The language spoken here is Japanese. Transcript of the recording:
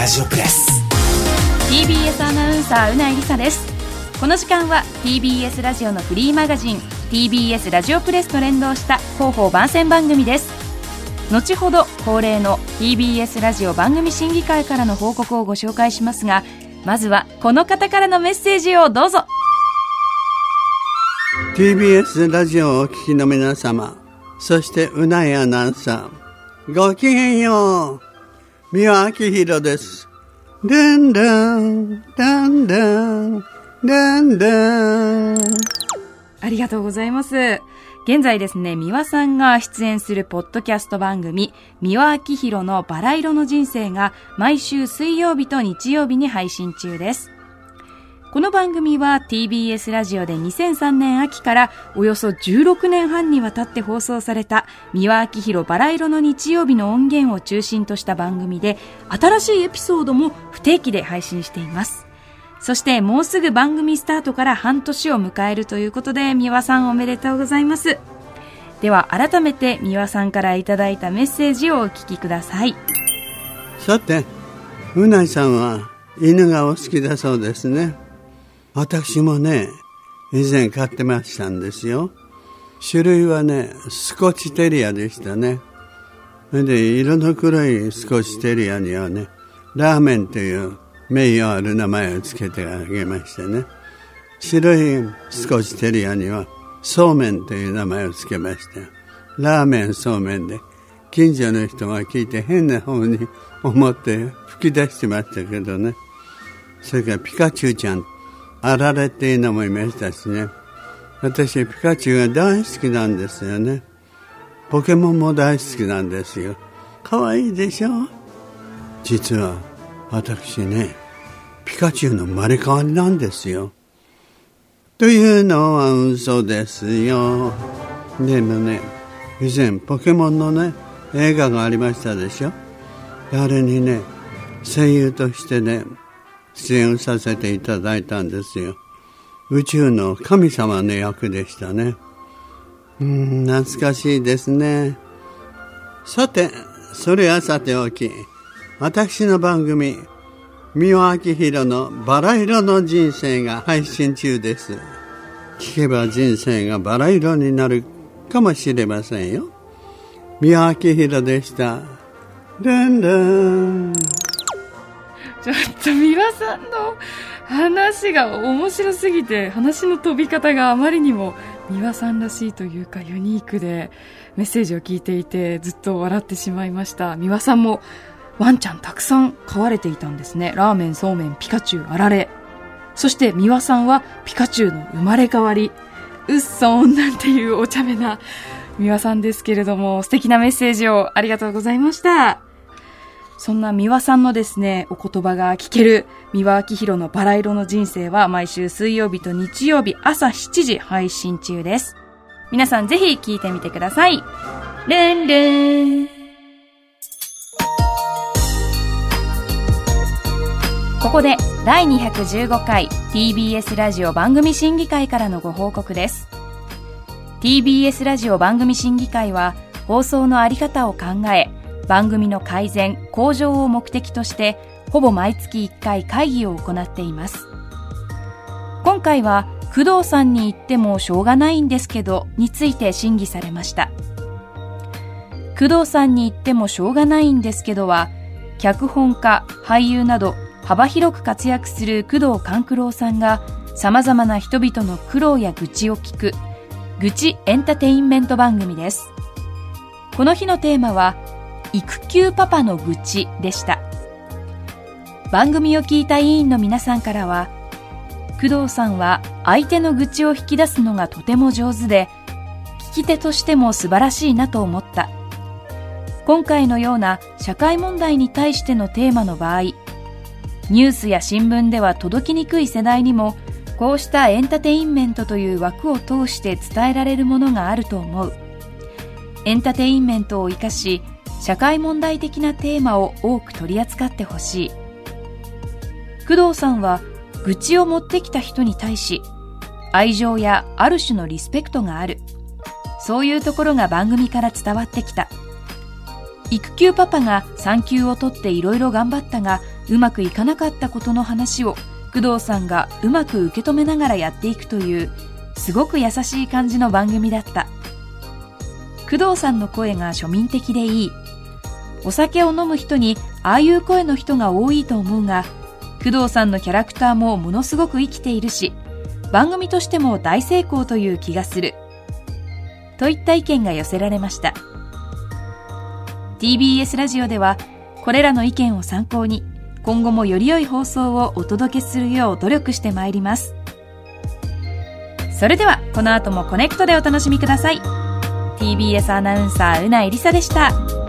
ラジオプレス。TBS アナウンサーうないりさです。この時間は TBS ラジオのフリーマガジン TBS ラジオプレスと連動した広報番宣番組です。後ほど恒例の TBS ラジオ番組審議会からの報告をご紹介しますがまずはこの方からのメッセージをどうぞ。TBS ラジオをお聞きの皆様そしてうないアナウンサーごきげんよう三輪明宏です。でんでんでんでんでんでん。ありがとうございます。現在ですね、三輪さんが出演するポッドキャスト番組、三輪明宏のバラ色の人生が毎週水曜日と日曜日に配信中です。この番組は TBS ラジオで2003年秋からおよそ16年半にわたって放送された三輪明宏バラ色の日曜日の音源を中心とした番組で新しいエピソードも不定期で配信しています。そしてもうすぐ番組スタートから半年を迎えるということで三輪さんおめでとうございます。では改めて三輪さんからいただいたメッセージをお聞きください。さてうないさんは犬がお好きだそうですね。私もね以前飼ってましたんですよ。種類はねスコッチテリアでしたね。それで色の黒いスコッチテリアにはねラーメンという名誉ある名前を付けてあげましてね。白いスコッチテリアにはそうめんという名前を付けましたラーメンそうめんで近所の人が聞いて変な方に思って吹き出してましたけどね。それからピカチュウちゃんあられっていうのもいましたしね私ピカチュウが大好きなんですよねポケモンも大好きなんですよ可愛いでしょ？実は私ねピカチュウの生まれ変わりなんですよ。というのは嘘ですよ。でもね、以前ポケモンのね、映画がありましたでしょ？あれにね、声優としてね、出演させていただいたんですよ。宇宙の神様の役でしたね。うん、懐かしいですね。さて、それはさておき、私の番組、三輪明宏のバラ色の人生が配信中です。聞けば人生がバラ色になるかもしれませんよ。三輪明宏でした。でんでん。ちょっと三輪さんの話が面白すぎて、話の飛び方があまりにも三輪さんらしいというかユニークで、メッセージを聞いていてずっと笑ってしまいました。三輪さんもワンちゃんたくさん飼われていたんですね。ラーメン、そうめん、ピカチュウ、あられ。そして三輪さんはピカチュウの生まれ変わり。うっそんなんていうお茶目な三輪さんですけれども、素敵なメッセージをありがとうございました。そんな三輪さんのですね、お言葉が聞ける三輪明宏のバラ色の人生は毎週水曜日と日曜日朝7時配信中です。皆さんぜひ聞いてみてください。ルンルン。ここで第215回 TBS ラジオ番組審議会からのご報告です TBS ラジオ番組審議会は放送のあり方を考え番組の改善向上を目的としてほぼ毎月1回会議を行っています。今回は工藤さんに言ってもしょうがないんですけどについて審議されました。工藤さんに言ってもしょうがないんですけどは脚本家俳優など幅広く活躍する工藤官九郎さんが様々な人々の苦労や愚痴を聞く愚痴エンターテインメント番組です。この日のテーマは育休パパの愚痴でした。番組を聞いた委員の皆さんからは工藤さんは相手の愚痴を引き出すのがとても上手で聞き手としても素晴らしいなと思った。今回のような社会問題に対してのテーマの場合ニュースや新聞では届きにくい世代にもこうしたエンターテインメントという枠を通して伝えられるものがあると思う。エンターテインメントを生かし社会問題的なテーマを多く取り扱ってほしい。工藤さんは愚痴を持ってきた人に対し愛情やある種のリスペクトがある。そういうところが番組から伝わってきた。育休パパが産休を取っていろいろ頑張ったがうまくいかなかったことの話を工藤さんがうまく受け止めながらやっていくというすごく優しい感じの番組だった。工藤さんの声が庶民的でいい。お酒を飲む人にああいう声の人が多いと思うが工藤さんのキャラクターもものすごく生きているし番組としても大成功という気がする。といった意見が寄せられました。TBS ラジオではこれらの意見を参考に今後もより良い放送をお届けするよう努力してまいります。それではこの後もコネクトでお楽しみください。TBS アナウンサーうないりさでした。